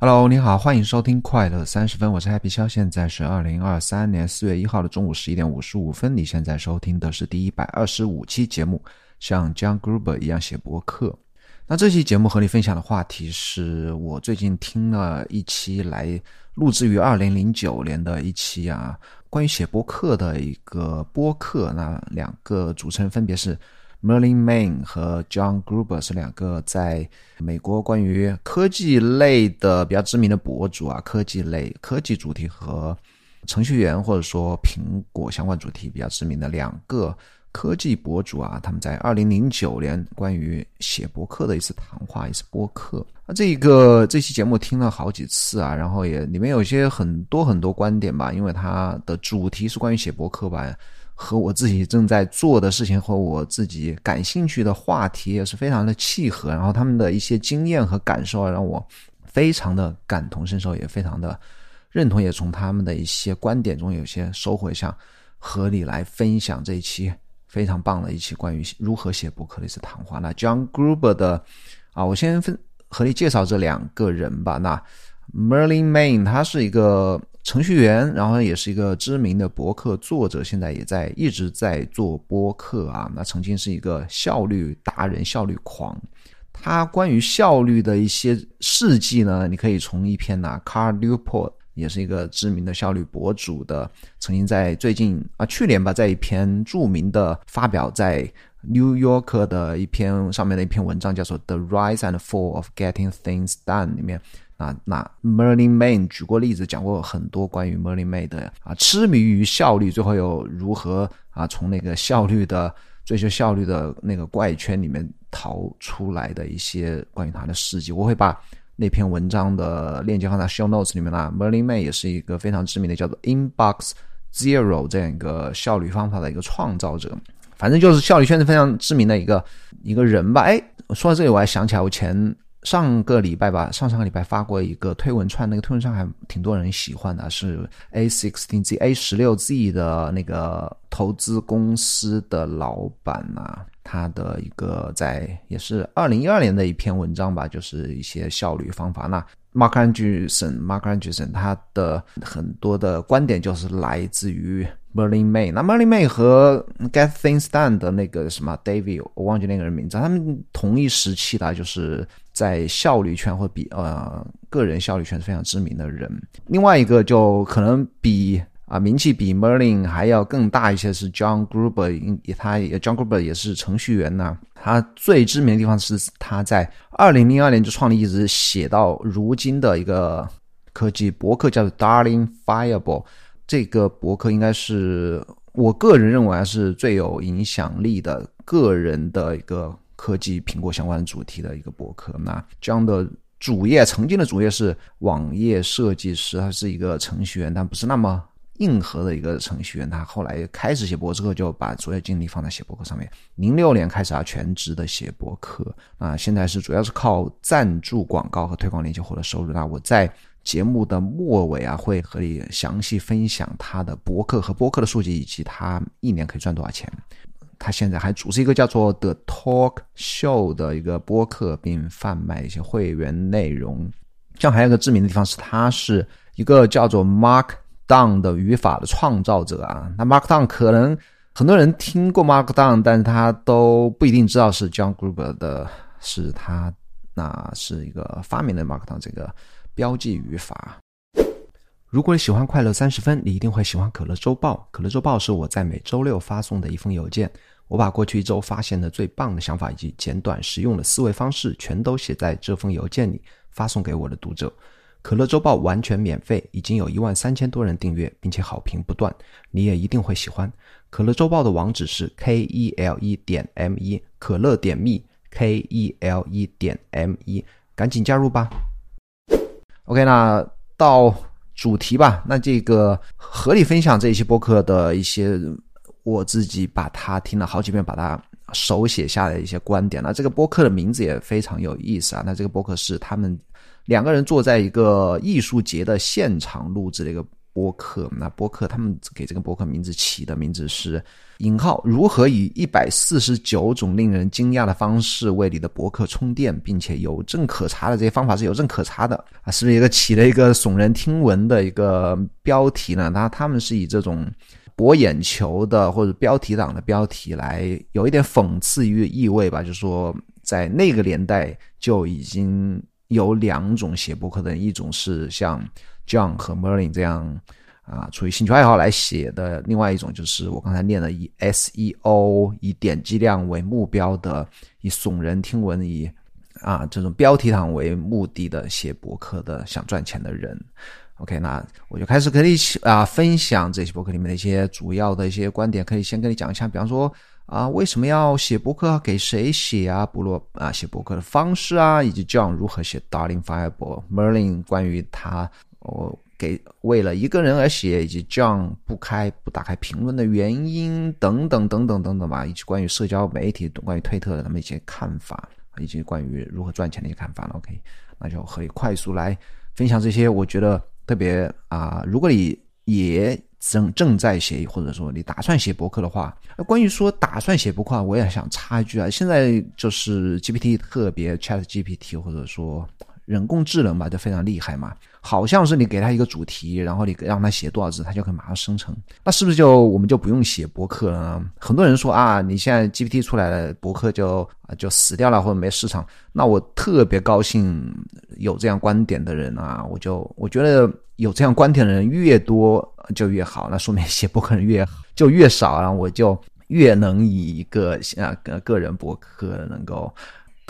Hello，你好，欢迎收听快乐三十分，我是 Happy 肖，现在是二零二三年四月一号的中午十一点五十五分。你现在收听的是第一百二十五期节目，像 John Gruber 一样写博客。那这期节目和你分享的话题是我最近听了一期来录制于二零零九年的一期啊，关于写博客的一个播客。那两个主持人分别是。Merlin Main 和 John Gruber 是两个在美国关于科技类的比较知名的博主啊，科技类、科技主题和程序员或者说苹果相关主题比较知名的两个科技博主啊，他们在二零零九年关于写博客的一次谈话，一次播客。那这一个这期节目听了好几次啊，然后也里面有些很多很多观点吧，因为它的主题是关于写博客吧。和我自己正在做的事情和我自己感兴趣的话题也是非常的契合，然后他们的一些经验和感受让我非常的感同身受，也非常的认同，也从他们的一些观点中有些收获，想和你来分享这一期非常棒的一期关于如何写博客的一次谈话。那 John Gruber 的啊，我先分和你介绍这两个人吧。那 Merlin Main 他是一个。程序员，然后也是一个知名的博客作者，现在也在一直在做播客啊。那曾经是一个效率达人、效率狂。他关于效率的一些事迹呢，你可以从一篇呢，Carl Newport 也是一个知名的效率博主的，曾经在最近啊去年吧，在一篇著名的发表在 New York 的一篇上面的一篇文章，叫做《The Rise and Fall of Getting Things Done》里面。啊，那 Merlin Main 举过例子，讲过很多关于 Merlin Main 的啊，痴迷于效率，最后又如何啊，从那个效率的追求效率的那个怪圈里面逃出来的一些关于他的事迹。我会把那篇文章的链接放在 Show Notes 里面啦。Merlin Main 也是一个非常知名的叫做 Inbox Zero 这样一个效率方法的一个创造者，反正就是效率圈子非常知名的一个一个人吧。哎，说到这里，我还想起来我前。上个礼拜吧，上上个礼拜发过一个推文串，那个推文串还挺多人喜欢的，是 A sixteen Z A 十六 Z 的那个投资公司的老板呐，他的一个在也是二零一二年的一篇文章吧，就是一些效率方法。那 Mark Anderson、Mark Anderson 他的很多的观点就是来自于。Merlin May，那 Merlin May 和 Get Things Done 的那个什么 David，我忘记那个人名字，他们同一时期的，就是在效率圈或比呃个人效率圈是非常知名的人。另外一个就可能比啊名气比 Merlin 还要更大一些是 John Gruber，他也 John Gruber 也是程序员呐。他最知名的地方是他在二零零二年就创立，一直写到如今的一个科技博客，叫做 Darling Fireball。这个博客应该是我个人认为是最有影响力的个人的一个科技苹果相关主题的一个博客。那这样的主业，曾经的主业是网页设计师，他是一个程序员，但不是那么硬核的一个程序员。他后来开始写博之后，就把主要精力放在写博客上面。零六年开始啊，全职的写博客啊，现在是主要是靠赞助广告和推广链接获得收入。那我在。节目的末尾啊，会和你详细分享他的博客和博客的数据，以及他一年可以赚多少钱。他现在还组织一个叫做 The Talk Show 的一个播客，并贩卖一些会员内容。这样还有一个知名的地方是，他是一个叫做 Markdown 的语法的创造者啊。那 Markdown 可能很多人听过 Markdown，但是他都不一定知道是 John Gruber 的，是他那是一个发明的 Markdown 这个。标记语法。如果你喜欢快乐三十分，你一定会喜欢可乐周报。可乐周报是我在每周六发送的一封邮件。我把过去一周发现的最棒的想法以及简短实用的思维方式，全都写在这封邮件里，发送给我的读者。可乐周报完全免费，已经有一万三千多人订阅，并且好评不断。你也一定会喜欢。可乐周报的网址是 k e l e 点 m 一，可乐点 me k e l e 点 m 一，赶紧加入吧。OK，那到主题吧。那这个合理分享这一期播客的一些我自己把它听了好几遍，把它手写下来的一些观点。那这个播客的名字也非常有意思啊。那这个播客是他们两个人坐在一个艺术节的现场录制的一个播客。那播客他们给这个播客名字起的名字是“引号如何以一百四十九种令人惊讶的方式为你的博客充电，并且有证可查的这些方法是有证可查的啊？是不是一个起了一个耸人听闻的一个标题呢？那他们是以这种。博眼球的或者标题党的标题来有一点讽刺意意味吧，就是说在那个年代就已经有两种写博客的人，一种是像 John 和 Merlin 这样啊，出于兴趣爱好来写的；另外一种就是我刚才念的以 SEO 以点击量为目标的，以耸人听闻以啊这种标题党为目的的写博客的想赚钱的人。OK，那我就开始跟你啊分享这些博客里面的一些主要的一些观点，可以先跟你讲一下，比方说啊为什么要写博客，给谁写啊，部落啊写博客的方式啊，以及 John 如何写 Darling Fireball，Merlin 关于他哦给为了一个人而写，以及 John 不开不打开评论的原因等等等等等等吧，以及关于社交媒体、关于推特的他们一些看法，以及关于如何赚钱的一些看法 OK，那就可以快速来分享这些，我觉得。特别啊，如果你也正正在写，或者说你打算写博客的话，关于说打算写博客，我也想插一句啊，现在就是 GPT 特别 Chat GPT，或者说人工智能吧，就非常厉害嘛。好像是你给他一个主题，然后你让他写多少字，他就可以马上生成。那是不是就我们就不用写博客了呢？很多人说啊，你现在 GPT 出来了，博客就啊就死掉了或者没市场。那我特别高兴有这样观点的人啊，我就我觉得有这样观点的人越多就越好，那说明写博客人越就越少，然后我就越能以一个啊个人博客能够。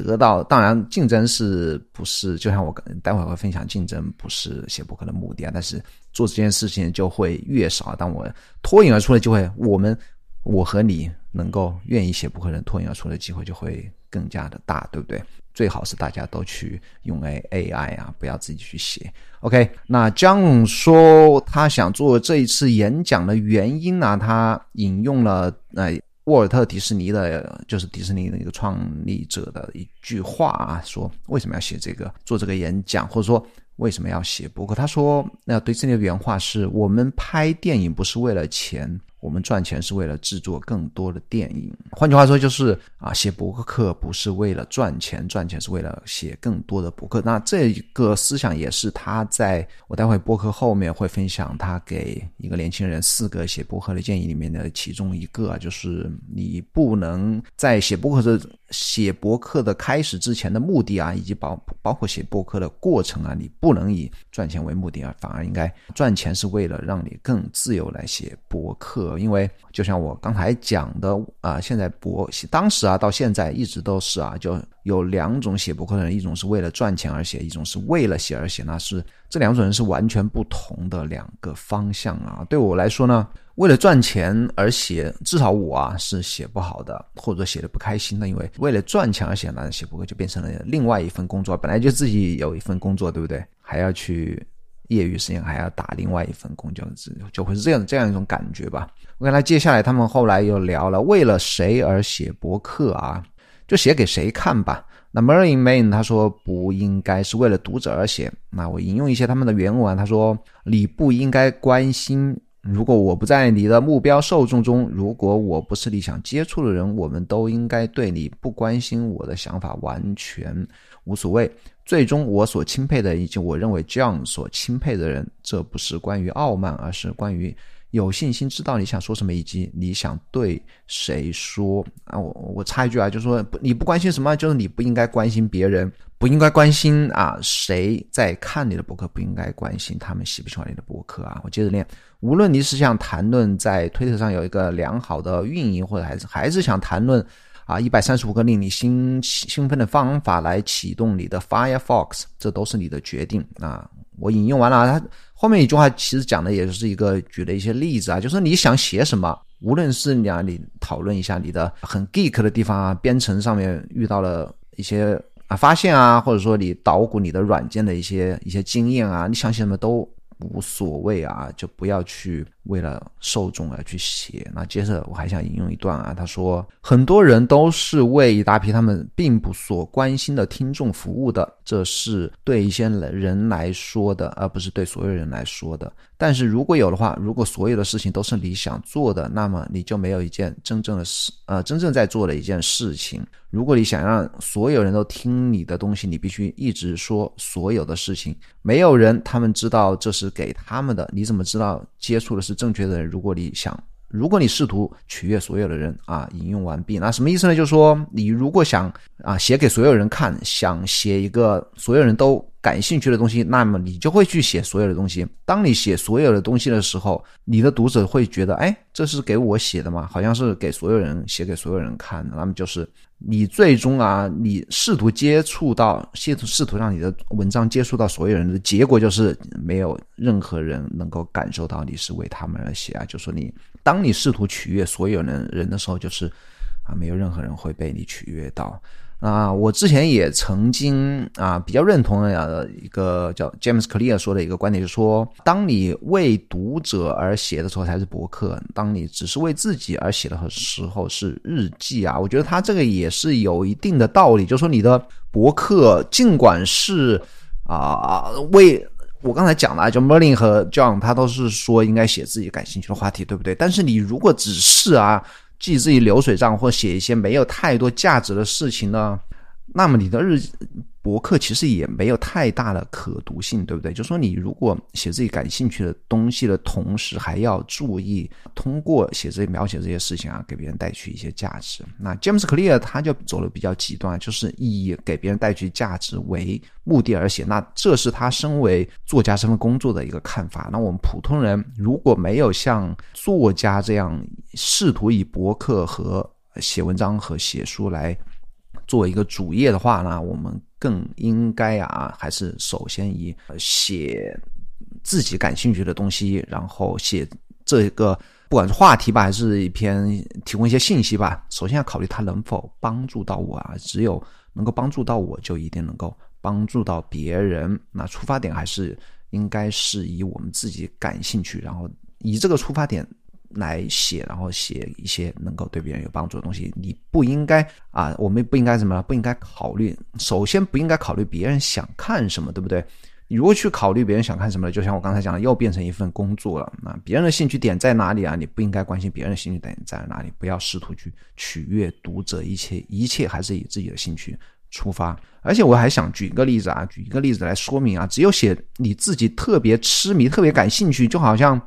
得到当然，竞争是不是就像我待会儿会分享，竞争不是写博客的目的啊。但是做这件事情就会越少。当我脱颖而出的机会，我们我和你能够愿意写博客人脱颖而出的机会就会更加的大，对不对？最好是大家都去用 A A I 啊，不要自己去写。OK，那江说他想做这一次演讲的原因呢？他引用了呃。沃尔特·迪士尼的，就是迪士尼的一个创立者的一句话啊，说为什么要写这个，做这个演讲，或者说为什么要写博客？他说，那迪士尼的原话是：我们拍电影不是为了钱。我们赚钱是为了制作更多的电影，换句话说就是啊，写博客不是为了赚钱，赚钱是为了写更多的博客。那这个思想也是他在我待会博客后面会分享他给一个年轻人四个写博客的建议里面的其中一个啊，就是你不能在写博客的写博客的开始之前的目的啊，以及包包括写博客的过程啊，你不能以赚钱为目的啊，反而应该赚钱是为了让你更自由来写博客。因为就像我刚才讲的啊，现在博当时啊到现在一直都是啊，就有两种写博客的人，一种是为了赚钱而写，一种是为了写而写，那是这两种人是完全不同的两个方向啊。对我来说呢，为了赚钱而写，至少我啊是写不好的，或者写的不开心的，因为为了赚钱而写，那写博客就变成了另外一份工作，本来就自己有一份工作，对不对？还要去。业余时间还要打另外一份工，就是就会是这样这样一种感觉吧。我看他接下来他们后来又聊了为了谁而写博客啊，就写给谁看吧。那 Merlin Main 他说不应该是为了读者而写。那我引用一些他们的原文，他说你不应该关心，如果我不在你的目标受众中，如果我不是你想接触的人，我们都应该对你不关心我的想法完全无所谓。最终，我所钦佩的以及我认为 John 所钦佩的人，这不是关于傲慢，而是关于有信心知道你想说什么，以及你想对谁说啊。我我插一句啊，就是说你不关心什么，就是你不应该关心别人，不应该关心啊谁在看你的博客，不应该关心他们喜不喜欢你的博客啊。我接着念，无论你是想谈论在推特上有一个良好的运营，或者还是还是想谈论。啊，一百三十五个令你兴兴奋的方法来启动你的 Firefox，这都是你的决定啊！我引用完了，他后面一句话其实讲的也是一个举了一些例子啊，就是你想写什么，无论是你啊，你讨论一下你的很 geek 的地方啊，编程上面遇到了一些啊发现啊，或者说你捣鼓你的软件的一些一些经验啊，你想写什么都。无所谓啊，就不要去为了受众而去写。那接着我还想引用一段啊，他说：“很多人都是为一大批他们并不所关心的听众服务的，这是对一些人来说的，而不是对所有人来说的。但是如果有的话，如果所有的事情都是你想做的，那么你就没有一件真正的事，呃，真正在做的一件事情。如果你想让所有人都听你的东西，你必须一直说所有的事情。没有人他们知道这是给他们的，你怎么知道接触的是正确的人？如果你想。如果你试图取悦所有的人啊，引用完毕，那什么意思呢？就是说，你如果想啊写给所有人看，想写一个所有人都感兴趣的东西，那么你就会去写所有的东西。当你写所有的东西的时候，你的读者会觉得，哎，这是给我写的吗？好像是给所有人写给所有人看的。那么就是你最终啊，你试图接触到，试图试图让你的文章接触到所有人的结果，就是没有任何人能够感受到你是为他们而写啊。就说你。当你试图取悦所有人人的时候，就是啊，没有任何人会被你取悦到。啊，我之前也曾经啊，比较认同的一个叫 James Clear 说的一个观点，就是说，当你为读者而写的时候才是博客，当你只是为自己而写的时候是日记啊。我觉得他这个也是有一定的道理，就是说，你的博客尽管是啊为。我刚才讲了，就 Merlin 和 John，他都是说应该写自己感兴趣的话题，对不对？但是你如果只是啊记自己流水账，或写一些没有太多价值的事情呢，那么你的日。博客其实也没有太大的可读性，对不对？就说你如果写自己感兴趣的东西的同时，还要注意通过写这些描写这些事情啊，给别人带去一些价值。那 James Clear 他就走的比较极端，就是以给别人带去价值为目的而写。那这是他身为作家身份工作的一个看法。那我们普通人如果没有像作家这样试图以博客和写文章和写书来作为一个主业的话呢，我们。更应该啊，还是首先以写自己感兴趣的东西，然后写这个不管是话题吧，还是一篇提供一些信息吧。首先要考虑它能否帮助到我啊，只有能够帮助到我，就一定能够帮助到别人。那出发点还是应该是以我们自己感兴趣，然后以这个出发点。来写，然后写一些能够对别人有帮助的东西。你不应该啊，我们不应该什么？不应该考虑，首先不应该考虑别人想看什么，对不对？你如果去考虑别人想看什么，就像我刚才讲的，又变成一份工作了。那别人的兴趣点在哪里啊？你不应该关心别人的兴趣点在哪里，不要试图去取悦读者，一切一切还是以自己的兴趣出发。而且我还想举一个例子啊，举一个例子来说明啊，只有写你自己特别痴迷、特别感兴趣，就好像。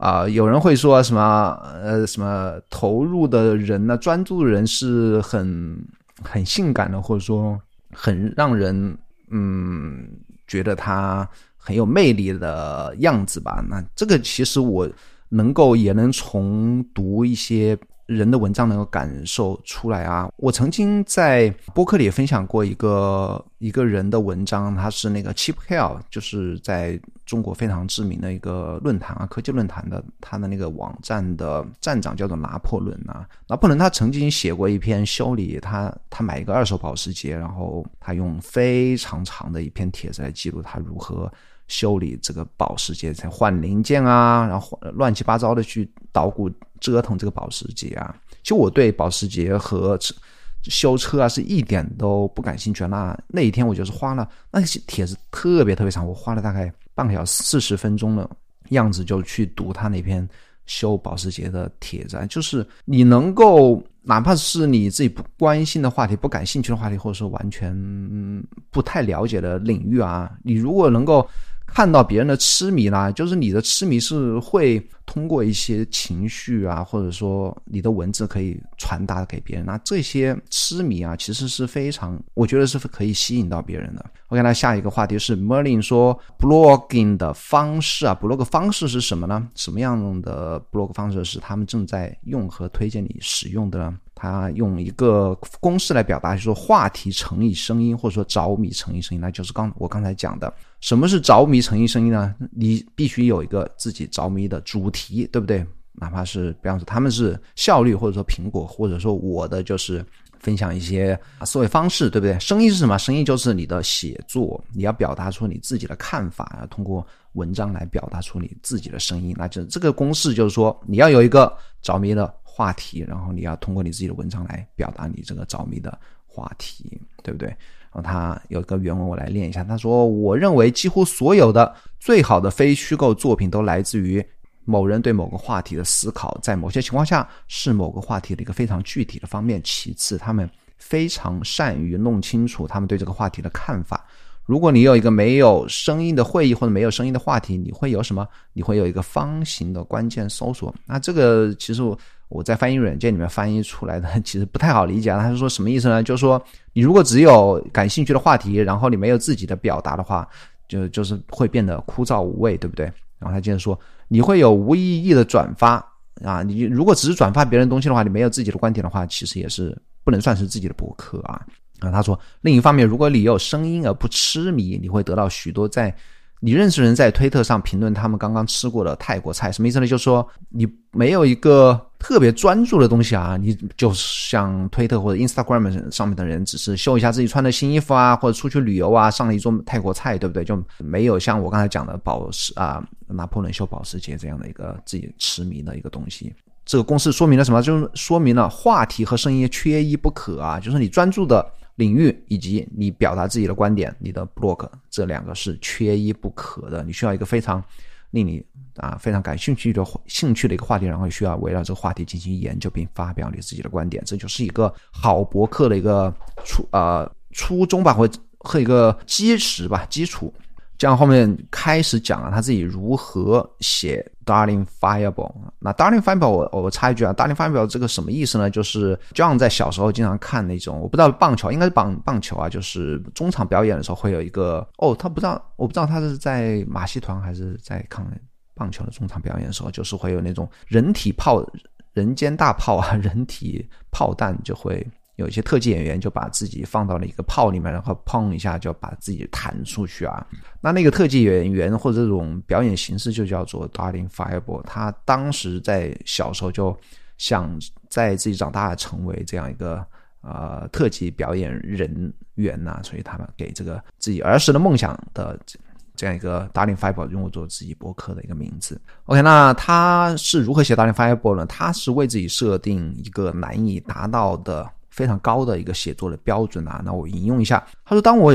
啊，有人会说什么？呃，什么投入的人呢？专注的人是很很性感的，或者说很让人嗯觉得他很有魅力的样子吧？那这个其实我能够也能从读一些。人的文章能够感受出来啊！我曾经在播客里分享过一个一个人的文章，他是那个 Cheap Hell，就是在中国非常知名的一个论坛啊，科技论坛的，他的那个网站的站长叫做拿破仑啊。拿破仑他曾经写过一篇修理，他他买一个二手保时捷，然后他用非常长的一篇帖子来记录他如何。修理这个保时捷，才换零件啊，然后乱七八糟的去捣鼓折腾这个保时捷啊。其实我对保时捷和车修车啊是一点都不感兴趣。那那一天我就是花了那些帖子特别特别长，我花了大概半个小时四十分钟的样子就去读他那篇修保时捷的帖子。啊就是你能够哪怕是你自己不关心的话题、不感兴趣的话题，或者说完全不太了解的领域啊，你如果能够。看到别人的痴迷啦，就是你的痴迷是会通过一些情绪啊，或者说你的文字可以传达给别人。那这些痴迷啊，其实是非常，我觉得是可以吸引到别人的。OK，那下一个话题是 Merlin 说 blogging 的方式啊，blog 方式是什么呢？什么样的 blog 方式是他们正在用和推荐你使用的呢？他用一个公式来表达，就是说话题乘以声音，或者说着迷乘以声音，那就是刚我刚才讲的，什么是着迷乘以声音呢？你必须有一个自己着迷的主题，对不对？哪怕是比方说他们是效率，或者说苹果，或者说我的就是分享一些思维方式，对不对？声音是什么？声音就是你的写作，你要表达出你自己的看法，要通过文章来表达出你自己的声音。那就这个公式就是说，你要有一个着迷的。话题，然后你要通过你自己的文章来表达你这个着迷的话题。对不对？然后他有一个原文，我来念一下。他说：“我认为几乎所有的最好的非虚构作品都来自于某人对某个话题的思考，在某些情况下是某个话题的一个非常具体的方面。其次，他们非常善于弄清楚他们对这个话题的看法。如果你有一个没有声音的会议或者没有声音的话题，你会有什么？你会有一个方形的关键搜索。那这个其实。”我在翻译软件里面翻译出来的，其实不太好理解。他是说什么意思呢？就是说，你如果只有感兴趣的话题，然后你没有自己的表达的话，就就是会变得枯燥无味，对不对？然后他接着说，你会有无意义的转发啊。你如果只是转发别人东西的话，你没有自己的观点的话，其实也是不能算是自己的博客啊。啊，他说，另一方面，如果你有声音而不痴迷，你会得到许多在。你认识人在推特上评论他们刚刚吃过的泰国菜，什么意思呢？就是说你没有一个特别专注的东西啊，你就像推特或者 Instagram 上面的人，只是秀一下自己穿的新衣服啊，或者出去旅游啊，上了一桌泰国菜，对不对？就没有像我刚才讲的保时啊，拿破仑秀保时捷这样的一个自己痴迷的一个东西。这个公式说明了什么？就是说明了话题和声音缺一不可啊，就是你专注的。领域以及你表达自己的观点，你的 blog 这两个是缺一不可的。你需要一个非常令你啊非常感兴趣的兴趣的一个话题，然后需要围绕这个话题进行研究并发表你自己的观点，这就是一个好博客的一个初呃初衷吧，或和一个基石吧，基础。这样后面开始讲了他自己如何写 Darling Fireball。那 Darling Fireball，我我插一句啊，Darling Fireball 这个什么意思呢？就是 John 在小时候经常看那种，我不知道棒球应该是棒棒球啊，就是中场表演的时候会有一个哦，他不知道，我不知道他是在马戏团还是在看棒球的中场表演的时候，就是会有那种人体炮、人间大炮啊，人体炮弹就会。有一些特技演员就把自己放到了一个炮里面，然后砰一下就把自己弹出去啊。那那个特技演员或者这种表演形式就叫做 Darling Fireball。他当时在小时候就想在自己长大成为这样一个呃特技表演人员呐，所以他们给这个自己儿时的梦想的这样一个 Darling Fireball 用作自己博客的一个名字。OK，那他是如何写 Darling Fireball 呢？他是为自己设定一个难以达到的。非常高的一个写作的标准啊，那我引用一下，他说：“当我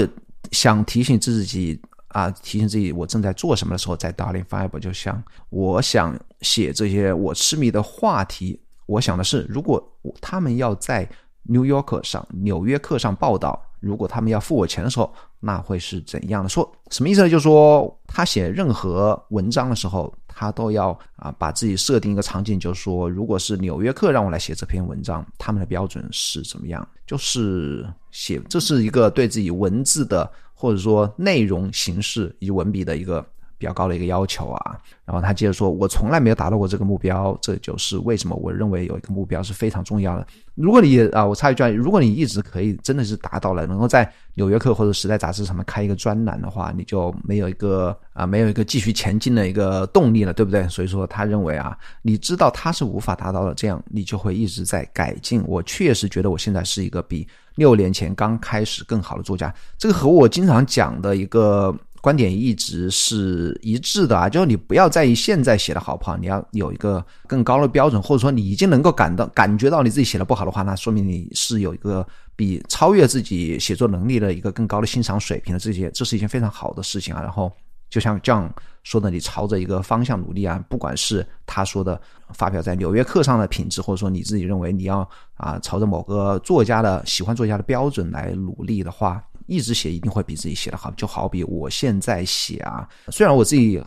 想提醒自己啊，提醒自己我正在做什么的时候，在 Darling Fiber 就想，我想写这些我痴迷的话题。我想的是，如果他们要在 New York 上纽约客上报道，如果他们要付我钱的时候，那会是怎样的？说什么意思呢？就是说他写任何文章的时候。”他都要啊，把自己设定一个场景，就是说，如果是《纽约客》让我来写这篇文章，他们的标准是怎么样？就是写，这是一个对自己文字的或者说内容形式以及文笔的一个。比较高的一个要求啊，然后他接着说：“我从来没有达到过这个目标，这就是为什么我认为有一个目标是非常重要的。如果你啊，我插一句啊，如果你一直可以真的是达到了，能够在《纽约客》或者《时代》杂志上面开一个专栏的话，你就没有一个啊，没有一个继续前进的一个动力了，对不对？所以说，他认为啊，你知道他是无法达到的，这样你就会一直在改进。我确实觉得我现在是一个比六年前刚开始更好的作家，这个和我经常讲的一个。”观点一直是一致的啊，就是你不要在意现在写的好不好，你要有一个更高的标准，或者说你已经能够感到感觉到你自己写的不好的话，那说明你是有一个比超越自己写作能力的一个更高的欣赏水平的这些，这是一件非常好的事情啊。然后就像这样说的，你朝着一个方向努力啊，不管是他说的发表在《纽约客》上的品质，或者说你自己认为你要啊朝着某个作家的喜欢作家的标准来努力的话。一直写一定会比自己写的好，就好比我现在写啊，虽然我自己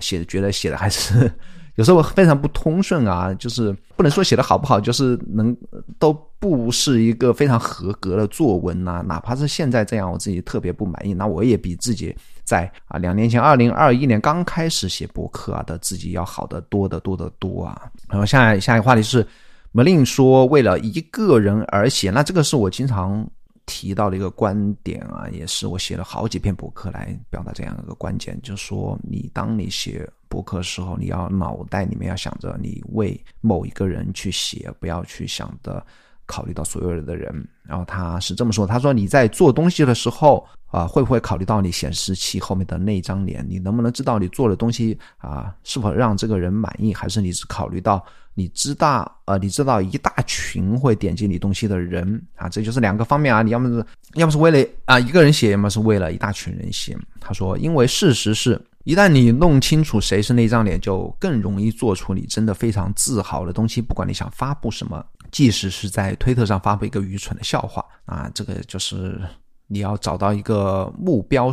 写的觉得写的还是 有时候非常不通顺啊，就是不能说写的好不好，就是能都不是一个非常合格的作文呐。哪怕是现在这样，我自己特别不满意，那我也比自己在啊两年前二零二一年刚开始写博客啊的自己要好得多得多得多啊。然后下下一个话题是，Melin 说为了一个人而写，那这个是我经常。提到的一个观点啊，也是我写了好几篇博客来表达这样一个观点，就是说，你当你写博客的时候，你要脑袋里面要想着你为某一个人去写，不要去想的考虑到所有的人。然后他是这么说：“他说你在做东西的时候啊，会不会考虑到你显示器后面的那张脸？你能不能知道你做的东西啊是否让这个人满意？还是你只考虑到你知道呃，你知道一大群会点击你东西的人啊？这就是两个方面啊。你要么是要么是为了啊一个人写，要么是为了一大群人写。”他说：“因为事实是。”一旦你弄清楚谁是那张脸，就更容易做出你真的非常自豪的东西。不管你想发布什么，即使是在推特上发布一个愚蠢的笑话啊，这个就是你要找到一个目标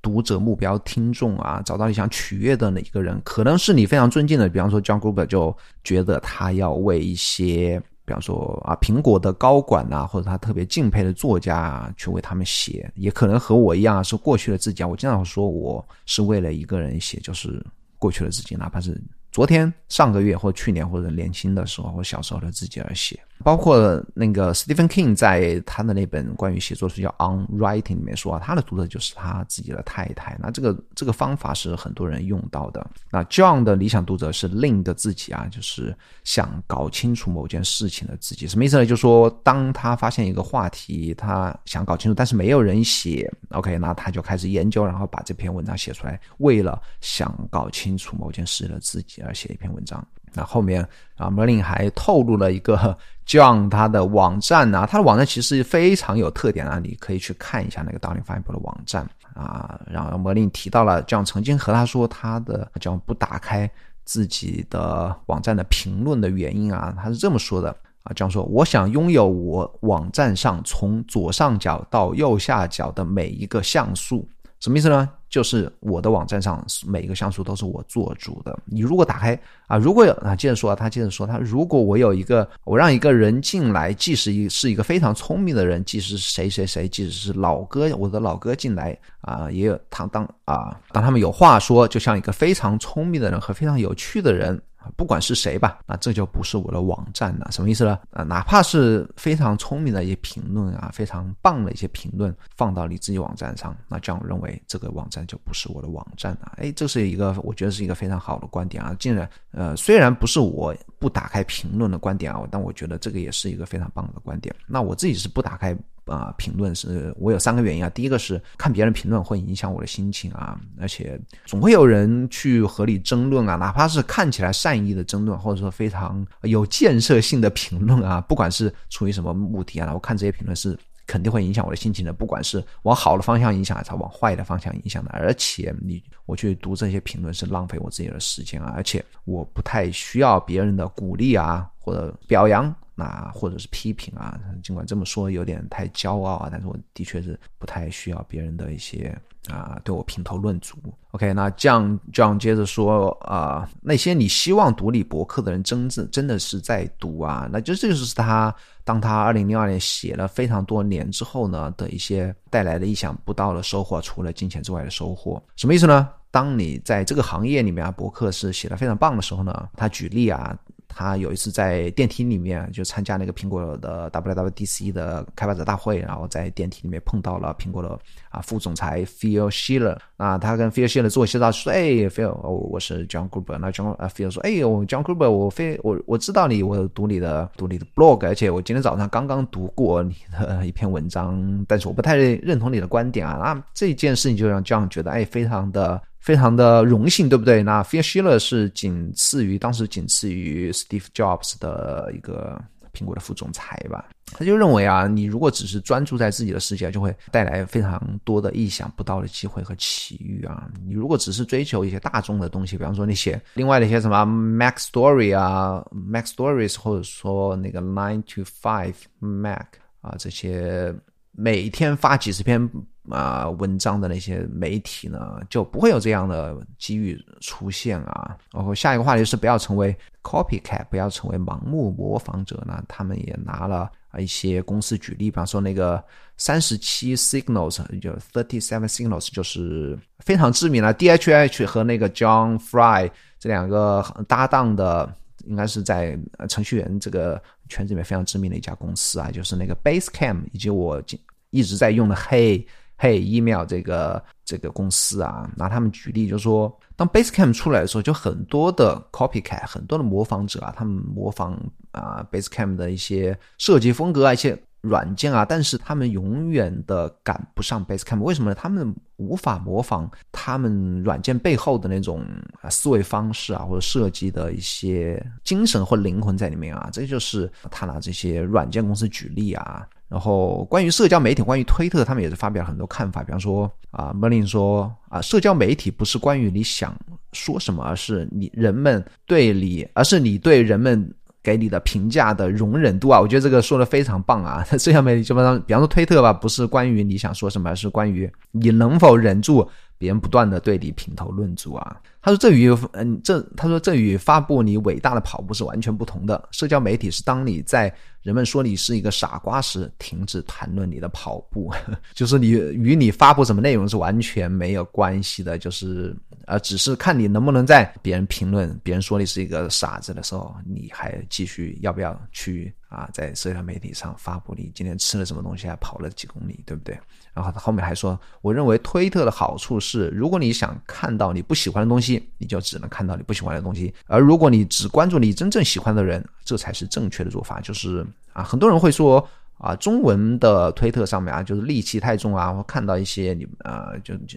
读者、目标听众啊，找到你想取悦的那一个人，可能是你非常尊敬的，比方说 John Gruber 就觉得他要为一些。比方说啊，苹果的高管呐，或者他特别敬佩的作家啊，去为他们写，也可能和我一样是过去的自己啊。我经常说我是为了一个人写，就是过去的自己，哪怕是。昨天、上个月或去年或者年轻的时候或小时候的自己而写，包括那个 Stephen King 在他的那本关于写作书叫《On Writing》里面说，他的读者就是他自己的太太。那这个这个方法是很多人用到的。那 John 的理想读者是另一个自己啊，就是想搞清楚某件事情的自己。什么意思呢？就是说，当他发现一个话题，他想搞清楚，但是没有人写，OK，那他就开始研究，然后把这篇文章写出来，为了想搞清楚某件事的自己。而写一篇文章，那后面啊，Merlin 还透露了一个 John 他的网站啊，他的网站其实非常有特点啊，你可以去看一下那个 Darling f i b e 的网站啊。然后 Merlin 提到了 John 曾经和他说他的 John 不打开自己的网站的评论的原因啊，他是这么说的啊，John 说我想拥有我网站上从左上角到右下角的每一个像素。什么意思呢？就是我的网站上每一个像素都是我做主的。你如果打开啊，如果有啊，接着说，他接着说，他如果我有一个，我让一个人进来，即使一是一个非常聪明的人，即使是谁谁谁，即使是老哥，我的老哥进来啊，也有他当啊，当他们有话说，就像一个非常聪明的人和非常有趣的人。不管是谁吧，那这就不是我的网站了。什么意思呢？啊，哪怕是非常聪明的一些评论啊，非常棒的一些评论放到你自己网站上，那这样认为这个网站就不是我的网站了。哎，这是一个我觉得是一个非常好的观点啊。竟然，呃，虽然不是我不打开评论的观点啊，但我觉得这个也是一个非常棒的观点。那我自己是不打开。啊，评论是我有三个原因啊。第一个是看别人评论会影响我的心情啊，而且总会有人去和你争论啊，哪怕是看起来善意的争论，或者说非常有建设性的评论啊，不管是出于什么目的啊，我看这些评论是肯定会影响我的心情的，不管是往好的方向影响，还是往坏的方向影响的。而且你我去读这些评论是浪费我自己的时间啊，而且我不太需要别人的鼓励啊或者表扬。那或者是批评啊，尽管这么说有点太骄傲啊，但是我的确是不太需要别人的一些啊对我评头论足。OK，那这样这样接着说啊，那些你希望读你博客的人，真正真的是在读啊？那就这就是他当他二零零二年写了非常多年之后呢的一些带来的意想不到的收获，除了金钱之外的收获，什么意思呢？当你在这个行业里面啊，博客是写的非常棒的时候呢，他举例啊。他有一次在电梯里面就参加那个苹果的 WWDC 的开发者大会，然后在电梯里面碰到了苹果的啊副总裁 Phil Schiller。啊，他跟 Phil Schiller 做介绍说：“哎，Phil，我是 John Gruber。”那 John 啊 Phil 说：“哎，我 John Gruber，我非我我知道你，我读你的读你的 blog，而且我今天早上刚刚读过你的一篇文章，但是我不太认同你的观点啊。”那这件事情就让 John 觉得哎，非常的。非常的荣幸，对不对？那 Phil Schiller 是仅次于当时仅次于 Steve Jobs 的一个苹果的副总裁吧。他就认为啊，你如果只是专注在自己的世界，就会带来非常多的意想不到的机会和奇遇啊。你如果只是追求一些大众的东西，比方说那些另外的一些什么 Mac Story 啊，Mac Stories，或者说那个 Nine to Five Mac 啊，这些每天发几十篇。啊，文章的那些媒体呢，就不会有这样的机遇出现啊。然后下一个话题是不要成为 copycat，不要成为盲目模仿者呢。他们也拿了啊一些公司举例，比方说那个三十七 signals，就 thirty seven signals，就是非常知名的 DHH 和那个 John Fry 这两个搭档的，应该是在程序员这个圈子里面非常知名的一家公司啊，就是那个 Basecamp，以及我一直在用的 Hey。嘿，email 这个这个公司啊，拿他们举例，就是说，当 Basecamp 出来的时候，就很多的 copycat，很多的模仿者啊，他们模仿啊 Basecamp 的一些设计风格啊，一些软件啊，但是他们永远的赶不上 Basecamp。为什么呢？他们无法模仿他们软件背后的那种啊思维方式啊，或者设计的一些精神或灵魂在里面啊。这就是他拿这些软件公司举例啊。然后关于社交媒体，关于推特，他们也是发表了很多看法。比方说啊，Merlin 说啊，社交媒体不是关于你想说什么，而是你人们对你，而是你对人们给你的评价的容忍度啊。我觉得这个说的非常棒啊。社交媒体基本上，比方说推特吧，不是关于你想说什么，而是关于你能否忍住。别人不断的对你评头论足啊，他说这与嗯这他说这与发布你伟大的跑步是完全不同的。社交媒体是当你在人们说你是一个傻瓜时，停止谈论你的跑步，就是你与你发布什么内容是完全没有关系的，就是呃只是看你能不能在别人评论别人说你是一个傻子的时候，你还继续要不要去啊在社交媒体上发布你今天吃了什么东西，还跑了几公里，对不对？然后他后面还说，我认为推特的好处是，如果你想看到你不喜欢的东西，你就只能看到你不喜欢的东西；而如果你只关注你真正喜欢的人，这才是正确的做法。就是啊，很多人会说啊，中文的推特上面啊，就是戾气太重啊，或看到一些你呃，就就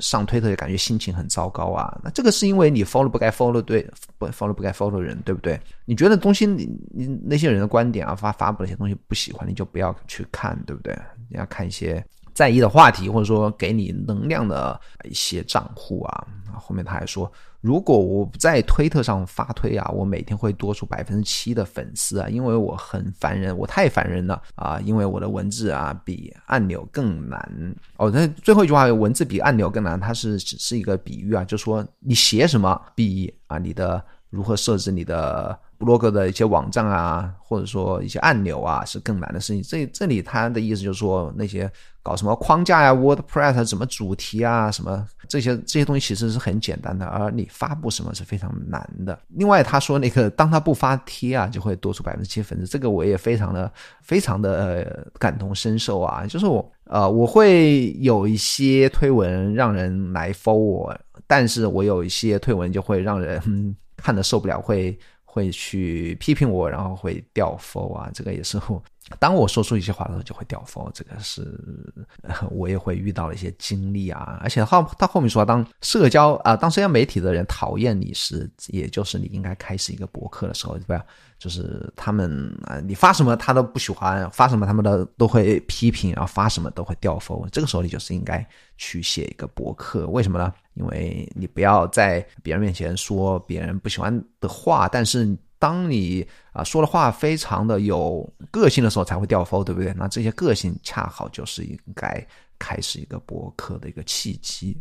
上推特就感觉心情很糟糕啊。那这个是因为你 follow 不该 follow 对，不 follow 不该 follow 的人，对不对？你觉得东西你你那些人的观点啊，发发布那些东西不喜欢，你就不要去看，对不对？你要看一些。在意的话题，或者说给你能量的一些账户啊，后面他还说，如果我不在推特上发推啊，我每天会多出百分之七的粉丝啊，因为我很烦人，我太烦人了啊，因为我的文字啊比按钮更难哦。那最后一句话，文字比按钮更难，它是只是一个比喻啊，就说你写什么比啊你的如何设置你的。博客的一些网站啊，或者说一些按钮啊，是更难的事情。这这里他的意思就是说，那些搞什么框架呀、WordPress 什么主题啊、什么这些这些东西其实是很简单的，而你发布什么是非常难的。另外，他说那个 当他不发帖啊，就会多出百分之七粉丝。这个我也非常的非常的感同身受啊。就是我呃，我会有一些推文让人来 follow 我，但是我有一些推文就会让人看的受不了，会。会去批评我，然后会掉 f 啊，这个也是我。当我说出一些话的时候，就会掉 f 这个是 我也会遇到的一些经历啊。而且后到后面说，当社交啊，当社交媒体的人讨厌你时，也就是你应该开始一个博客的时候，对吧？就是他们啊，你发什么他都不喜欢，发什么他们的都会批评，然后发什么都会掉 f 这个时候你就是应该去写一个博客，为什么呢？因为你不要在别人面前说别人不喜欢的话，但是当你啊说的话非常的有个性的时候，才会掉分，对不对？那这些个性恰好就是应该开始一个博客的一个契机。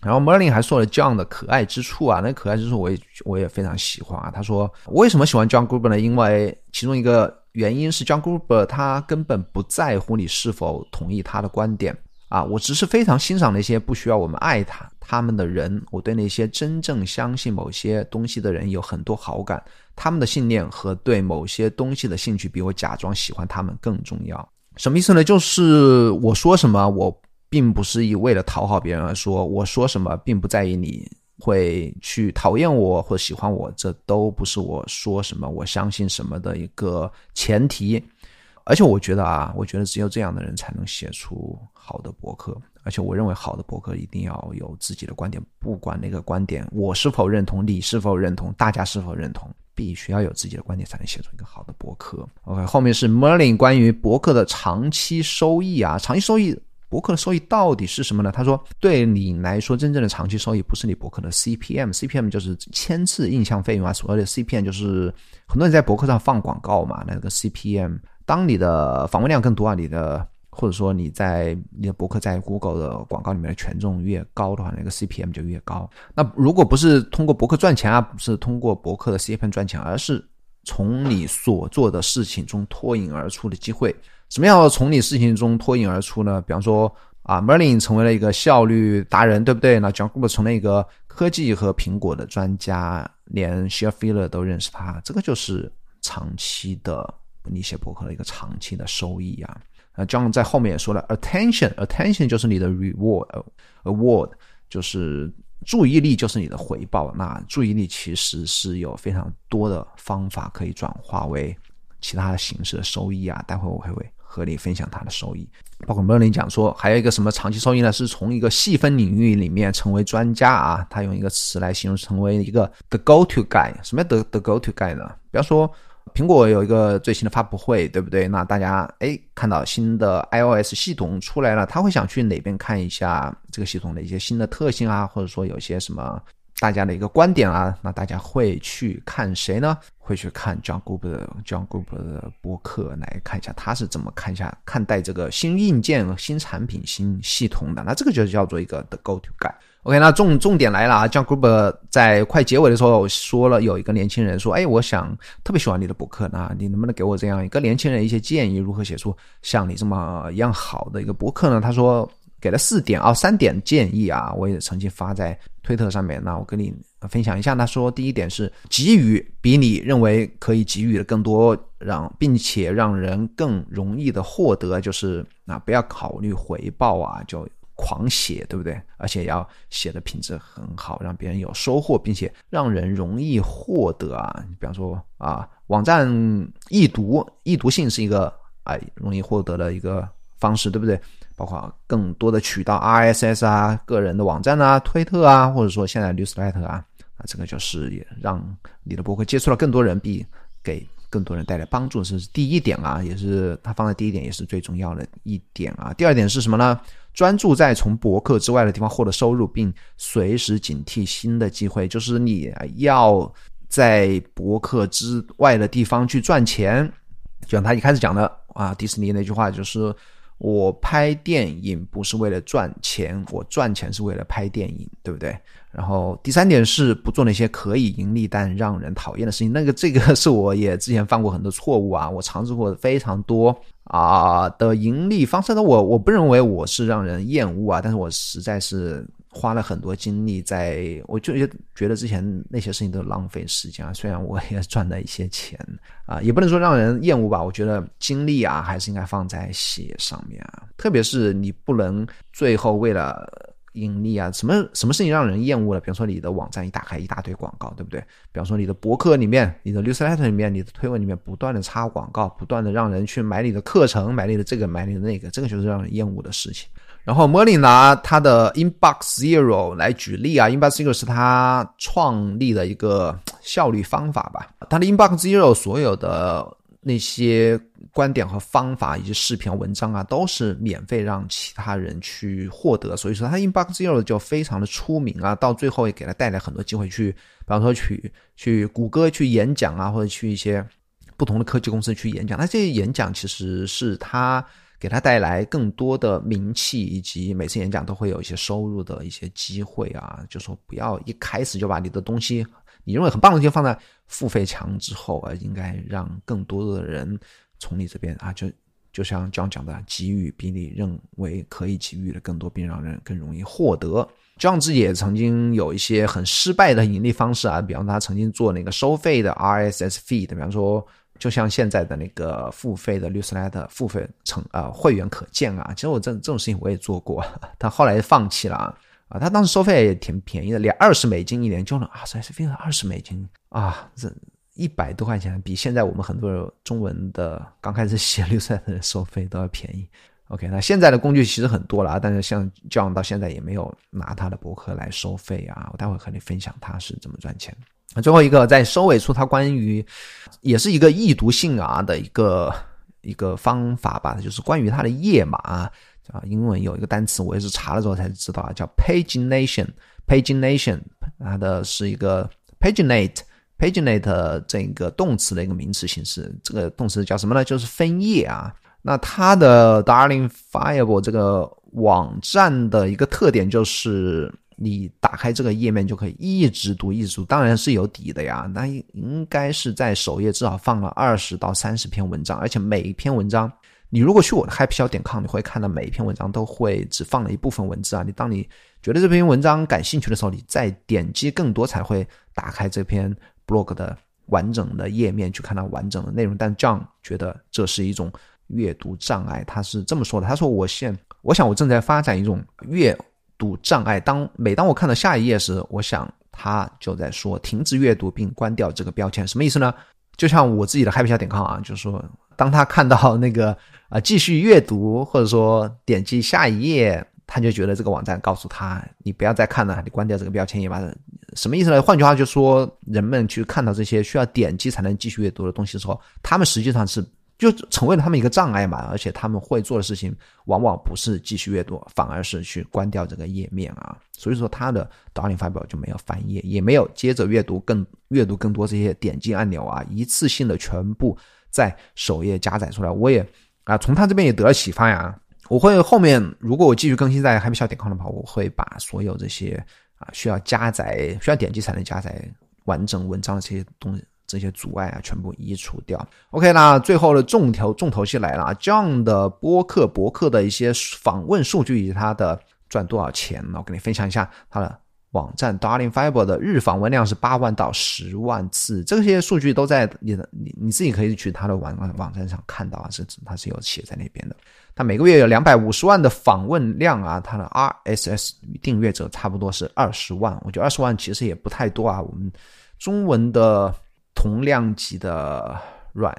然后 Merlin 还说了 John 的可爱之处啊，那可爱之处我也我也非常喜欢啊。他说为什么喜欢 John Gruber 呢？因为其中一个原因是 John Gruber 他根本不在乎你是否同意他的观点。啊，我只是非常欣赏那些不需要我们爱他他们的人。我对那些真正相信某些东西的人有很多好感。他们的信念和对某些东西的兴趣比我假装喜欢他们更重要。什么意思呢？就是我说什么，我并不是以为了讨好别人而说。我说什么，并不在意你会去讨厌我或喜欢我，这都不是我说什么，我相信什么的一个前提。而且我觉得啊，我觉得只有这样的人才能写出好的博客。而且我认为好的博客一定要有自己的观点，不管那个观点我是否认同，你是否认同，大家是否认同，必须要有自己的观点才能写出一个好的博客。OK，后面是 Merlin 关于博客的长期收益啊，长期收益，博客的收益到底是什么呢？他说，对你来说，真正的长期收益不是你博客的 CPM，CPM 就是签字印象费用啊，所谓的 CPM 就是很多人在博客上放广告嘛，那个 CPM。当你的访问量更多啊，你的或者说你在你的博客在 Google 的广告里面的权重越高的话，那个 CPM 就越高。那如果不是通过博客赚钱啊，不是通过博客的 CPM 赚钱，而是从你所做的事情中脱颖而出的机会。什么样从你事情中脱颖而出呢？比方说啊，Merlin 成为了一个效率达人，对不对？那 John Gruber 成了一个科技和苹果的专家，连 s h a r e f i l l e r 都认识他，这个就是长期的。你写博客的一个长期的收益啊，啊，John 在后面也说了，attention，attention 就是你的 reward，award 就是注意力就是你的回报。那注意力其实是有非常多的方法可以转化为其他的形式的收益啊。待会我会会和你分享它的收益。包括 Merlin 讲说，还有一个什么长期收益呢？是从一个细分领域里面成为专家啊。他用一个词来形容，成为一个 the go to guy。什么叫 the the go to guy 呢？比方说。苹果有一个最新的发布会，对不对？那大家哎看到新的 iOS 系统出来了，他会想去哪边看一下这个系统的一些新的特性啊，或者说有些什么大家的一个观点啊？那大家会去看谁呢？会去看 John Gruber John Gruber 的博客来看一下他是怎么看一下看待这个新硬件、新产品、新系统的。那这个就叫做一个 The Go To Guy。OK，那重重点来了啊！John Gruber 在快结尾的时候说了，有一个年轻人说：“哎，我想特别喜欢你的博客，那你能不能给我这样一个年轻人一些建议，如何写出像你这么一样好的一个博客呢？”他说给了四点啊，三点建议啊，我也曾经发在推特上面。那我跟你分享一下。他说第一点是给予比你认为可以给予的更多，让并且让人更容易的获得，就是啊，不要考虑回报啊，就。狂写，对不对？而且要写的品质很好，让别人有收获，并且让人容易获得啊。你比方说啊，网站易读，易读性是一个啊容易获得的一个方式，对不对？包括更多的渠道，RSS 啊，个人的网站啊，推特啊，或者说现在 Newsletter 啊，啊，这个就是也让你的博客接触了更多人，比给更多人带来帮助，这是第一点啊，也是他放在第一点，也是最重要的一点啊。第二点是什么呢？专注在从博客之外的地方获得收入，并随时警惕新的机会。就是你要在博客之外的地方去赚钱。就像他一开始讲的啊，迪士尼那句话就是：我拍电影不是为了赚钱，我赚钱是为了拍电影，对不对？然后第三点是不做那些可以盈利但让人讨厌的事情。那个这个 是我也之前犯过很多错误啊，我尝试过非常多。啊的盈利方式那？我我不认为我是让人厌恶啊，但是我实在是花了很多精力在，我就觉得之前那些事情都浪费时间啊。虽然我也赚了一些钱啊，也不能说让人厌恶吧。我觉得精力啊，还是应该放在写上面啊，特别是你不能最后为了。盈利啊，什么什么事情让人厌恶了？比方说你的网站一打开一大堆广告，对不对？比方说你的博客里面、你的 newsletter 里面、你的推文里面不断的插广告，不断的让人去买你的课程、买你的这个、买你的那个，这个就是让人厌恶的事情。然后莫里拿他的 Inbox Zero 来举例啊，Inbox Zero 是他创立的一个 效率方法吧。他的 Inbox Zero 所有的。那些观点和方法以及视频文章啊，都是免费让其他人去获得，所以说他 Inbox Zero 就非常的出名啊，到最后也给他带来很多机会去，比方说去去谷歌去演讲啊，或者去一些不同的科技公司去演讲，那这些演讲其实是他给他带来更多的名气，以及每次演讲都会有一些收入的一些机会啊，就说不要一开始就把你的东西。你认为很棒的东西放在付费墙之后啊，应该让更多的人从你这边啊，就就像这样讲的，给予比你认为可以给予的更多，并让人更容易获得。这样自己也曾经有一些很失败的盈利方式啊，比方他曾经做那个收费的 RSS feed，比方说就像现在的那个付费的 newsletter 付费成啊会员可见啊，其实我这这种事情我也做过，他后来放弃了。啊啊，他当时收费也挺便宜的，连二十美金一年就能啊，实在是非常二十美金啊，这一百多块钱，比现在我们很多中文的刚开始写 绿色的收费都要便宜。OK，那现在的工具其实很多了啊，但是像 John 到现在也没有拿他的博客来收费啊。我待会和你分享他是怎么赚钱。最后一个在收尾处，它关于也是一个易读性啊的一个一个方法吧，就是关于它的页码。啊，英文有一个单词，我也是查了之后才知道啊，叫 pagination。pagination，它的是一个 paginate，paginate 这个动词的一个名词形式。这个动词叫什么呢？就是分页啊。那它的 Darling Fireball 这个网站的一个特点就是，你打开这个页面就可以一直读，一直读。当然是有底的呀，那应该是在首页至少放了二十到三十篇文章，而且每一篇文章。你如果去我的 happy 小点 com，你会看到每一篇文章都会只放了一部分文字啊。你当你觉得这篇文章感兴趣的时候，你再点击更多才会打开这篇 blog 的完整的页面去看到完整的内容。但 John 觉得这是一种阅读障碍，他是这么说的：他说我现我想我正在发展一种阅读障碍。当每当我看到下一页时，我想他就在说停止阅读并关掉这个标签，什么意思呢？就像我自己的 Happy 小点 com 啊，就是说，当他看到那个啊继续阅读，或者说点击下一页，他就觉得这个网站告诉他你不要再看了，你关掉这个标签也把什么意思呢？换句话就说，人们去看到这些需要点击才能继续阅读的东西的时候，他们实际上是。就成为了他们一个障碍嘛，而且他们会做的事情往往不是继续阅读，反而是去关掉这个页面啊。所以说，他的 Darling 发表就没有翻页，也没有接着阅读更阅读更多这些点击按钮啊，一次性的全部在首页加载出来。我也啊，从他这边也得了启发呀。我会后面如果我继续更新在 Happy 小点 com 的话，我会把所有这些啊需要加载、需要点击才能加载完整文章的这些东西。这些阻碍啊，全部移除掉。OK，那最后的重头重头戏来了啊！John 的播客博客的一些访问数据以及他的赚多少钱，我跟你分享一下他的网站 Darling Fiber 的日访问量是八万到十万次，这些数据都在你的你你自己可以去他的网网站上看到啊，是他是有写在那边的。他每个月有两百五十万的访问量啊，他的 RSS 订阅者差不多是二十万，我觉得二十万其实也不太多啊。我们中文的。同量级的阮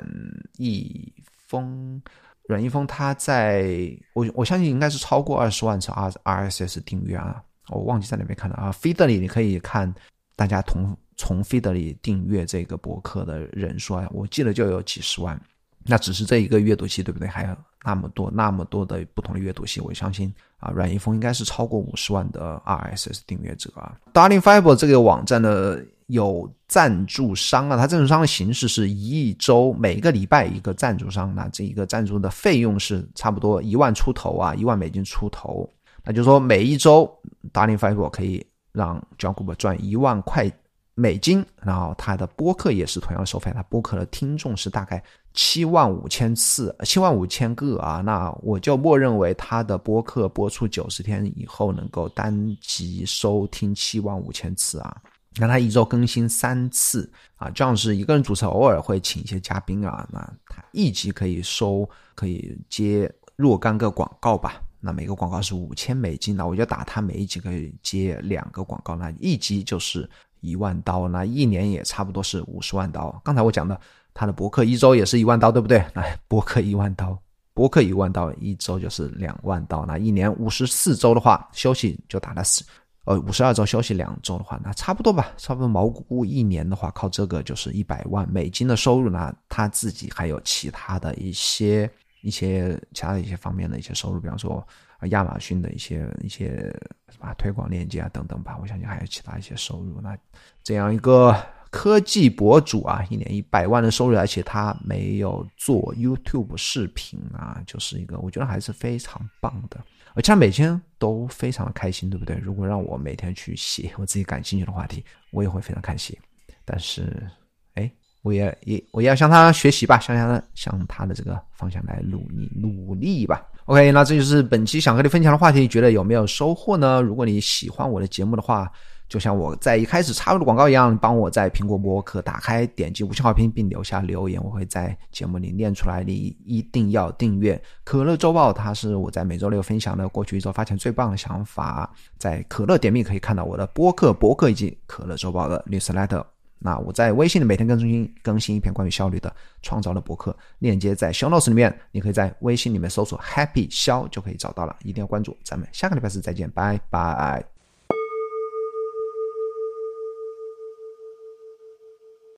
易峰，阮易峰他在我我相信应该是超过二十万次 R R S S 订阅啊，我忘记在哪边看了啊。Feed 里你可以看大家同从 Feed 里订阅这个博客的人数啊，我记得就有几十万，那只是这一个阅读器对不对？还有那么多那么多的不同的阅读器，我相信啊，阮易峰应该是超过五十万的 R S S 订阅者啊。Darling Fiber 这个网站的。有赞助商啊，它赞助商的形式是一周每个礼拜一个赞助商，那这一个赞助的费用是差不多一万出头啊，一万美金出头。那就是说每一周 Darling Five 5可以让 John Cooper 赚一万块美金，然后他的播客也是同样收费，他播客的听众是大概七万五千次，七万五千个啊，那我就默认为他的播客播出九十天以后能够单集收听七万五千次啊。那他一周更新三次啊，这样是一个人主持，偶尔会请一些嘉宾啊。那他一集可以收，可以接若干个广告吧。那每个广告是五千美金，那我就打他每一集可以接两个广告，那一集就是一万刀，那一年也差不多是五十万刀。刚才我讲的他的博客一周也是一万刀，对不对？那博客一万刀，博客一万刀，一周就是两万刀。那一年五十四周的话，休息就打了四。呃，五十二周休息两周的话，那差不多吧，差不多毛估估一年的话，靠这个就是一百万美金的收入呢。他自己还有其他的一些一些其他的一些方面的一些收入，比方说亚马逊的一些一些什么推广链接啊等等吧。我相信还有其他一些收入。那这样一个科技博主啊，一年一百万的收入，而且他没有做 YouTube 视频啊，就是一个我觉得还是非常棒的。而且每天都非常的开心，对不对？如果让我每天去写 我自己感兴趣的话题，我也会非常开心。但是，哎，我也也我也要向他学习吧，向他向他的这个方向来努力努力吧。OK，那这就是本期想和你分享的话题，觉得有没有收获呢？如果你喜欢我的节目的话。就像我在一开始插入的广告一样，帮我在苹果播客打开，点击五星好评并留下留言，我会在节目里念出来。你一定要订阅可乐周报，它是我在每周六分享的过去一周发现最棒的想法。在可乐点名可以看到我的播客、博客以及可乐周报的 newsletter。那我在微信里每天更新更新一篇关于效率的创造的博客，链接在 show notes 里面，你可以在微信里面搜索 happy 肖就可以找到了，一定要关注。咱们下个礼拜四再见，拜拜。